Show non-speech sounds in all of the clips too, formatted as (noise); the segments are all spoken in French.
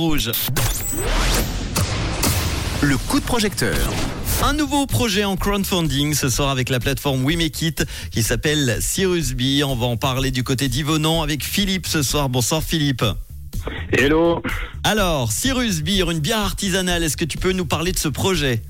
Rouge. Le coup de projecteur. Un nouveau projet en crowdfunding ce soir avec la plateforme We Make It qui s'appelle Cyrus B. On va en parler du côté d'Yvonan avec Philippe ce soir. Bonsoir Philippe. Hello. Alors, Cyrus Beer, une bière artisanale, est-ce que tu peux nous parler de ce projet?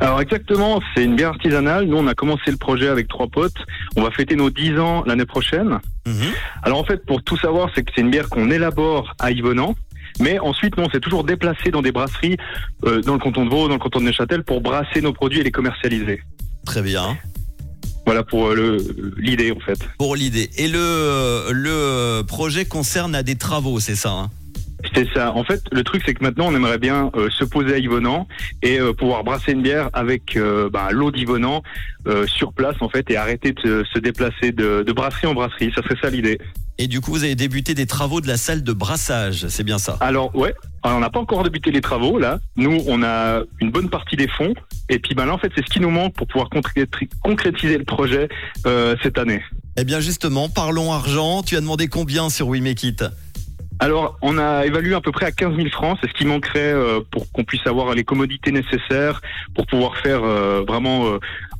Alors exactement, c'est une bière artisanale. Nous, on a commencé le projet avec trois potes. On va fêter nos 10 ans l'année prochaine. Mhm. Alors en fait, pour tout savoir, c'est que c'est une bière qu'on élabore à Yvonand. Mais ensuite, nous, on s'est toujours déplacé dans des brasseries euh, dans le canton de Vaud, dans le canton de Neuchâtel, pour brasser nos produits et les commercialiser. Très bien. Voilà pour euh, l'idée en fait. Pour l'idée. Et le, le projet concerne à des travaux, c'est ça hein? C'est ça. En fait, le truc, c'est que maintenant, on aimerait bien euh, se poser à Yvonand et euh, pouvoir brasser une bière avec euh, bah, l'eau d'Yvonand euh, sur place, en fait, et arrêter de se- se déplacer de, de brasserie en brasserie. Ça serait ça l'idée. Et du coup, vous avez débuté des travaux de la salle de brassage, c'est bien ça? Alors, ouais, alors, on n'a pas encore débuté les travaux, là. Nous, on a une bonne partie des fonds. Et puis, bah, là, en fait, c'est ce qui nous manque pour pouvoir concréti- concrétiser le projet euh, cette année. Eh bien justement, parlons argent. Tu as demandé combien sur We Make It Alors, on a évalué à peu près à 15 000 francs. C'est ce qui manquerait euh, pour qu'on puisse avoir les commodités nécessaires pour pouvoir faire euh, vraiment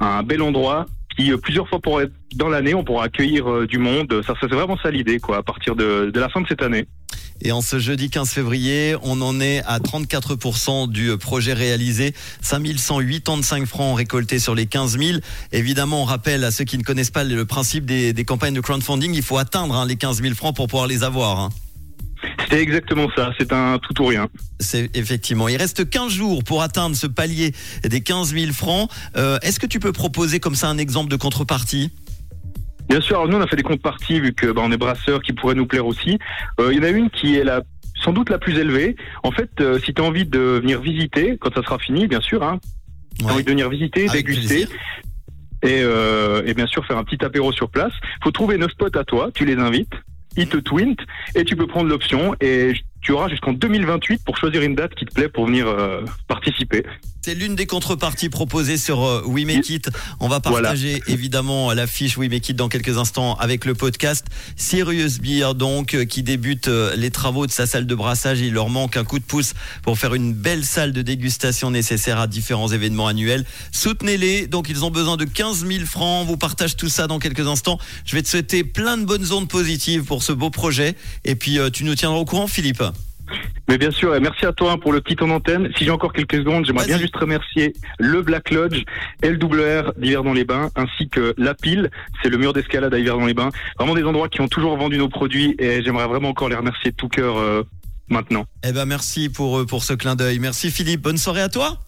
un bel endroit. Euh, plusieurs fois pour dans l'année, on pourra accueillir euh, du monde. Ça, c'est vraiment ça l'idée, quoi, à partir de, la fin de cette année. Et en ce jeudi 15 février, on en est à 34% du projet réalisé, 5185 francs récoltés sur les 15 000. Évidemment, on rappelle à ceux qui ne connaissent pas le principe des, des campagnes de crowdfunding, il faut atteindre hein, les 15 000 francs pour pouvoir les avoir. hein. C'était exactement ça. C'est un tout ou rien. C'est effectivement. Il reste 15 jours pour atteindre ce palier des 15 000 francs. Euh, Est-ce que tu peux proposer comme ça un exemple de contrepartie? Bien sûr, alors nous on a fait des comptes parties vu que bah, on est brasseurs qui pourraient nous plaire aussi. Euh, Il y en a une qui est la sans doute la plus élevée. En fait, euh, si tu as envie de venir visiter, quand ça sera fini, bien sûr, hein, t'as Ouais. envie de venir visiter, Avec déguster plaisir. et, euh, et bien sûr faire un petit apéro sur place. Faut trouver neuf spots à toi, tu les invites, ils te twintent et tu peux prendre l'option et tu auras jusqu'en 2028 pour choisir une date qui te plaît pour venir euh, participer. C'est l'une des contreparties proposées sur euh, We Make It. On va partager (laughs) évidemment la fiche We Make It dans quelques instants avec le podcast Serious Beer donc euh, qui débute euh, les travaux de sa salle de brassage. Il leur manque un coup de pouce pour faire une belle salle de dégustation nécessaire à différents événements annuels. Soutenez-les. Donc ils ont besoin de 15 000 francs. On vous partage tout ça dans quelques instants. Je vais te souhaiter plein de bonnes ondes positives pour ce beau projet. Et puis euh, tu nous tiendras au courant Philippe. Mais bien sûr, et merci à toi hein, pour le petit temps d'antenne. Si j'ai encore quelques secondes, j'aimerais bien juste remercier le Black Lodge, LWR d'Hiver dans les Bains, ainsi que La Pile, c'est le mur d'escalade à Hiver dans les Bains. Vraiment des endroits qui ont toujours vendu nos produits et j'aimerais vraiment encore les remercier de tout cœur euh, maintenant. Eh ben merci pour, euh, pour ce clin d'œil. Merci Philippe. Bonne soirée à toi.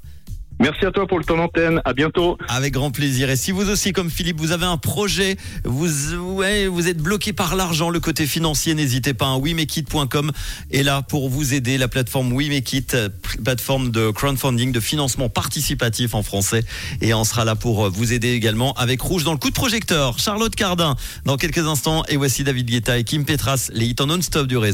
Merci à toi pour le temps d'antenne. À bientôt. Avec grand plaisir. Et si vous aussi, comme Philippe, vous avez un projet, vous, ouais, vous êtes bloqué par l'argent, le côté financier, n'hésitez pas. Hein, WeMakeIt.com est là pour vous aider. La plateforme WeMakeIt, euh, plateforme de crowdfunding, de financement participatif en français. Et on sera là pour euh, vous aider également avec Rouge dans le coup de projecteur. Charlotte Cardin dans quelques instants. Et voici David Guetta et Kim Petras, les hits en non-stop du réseau.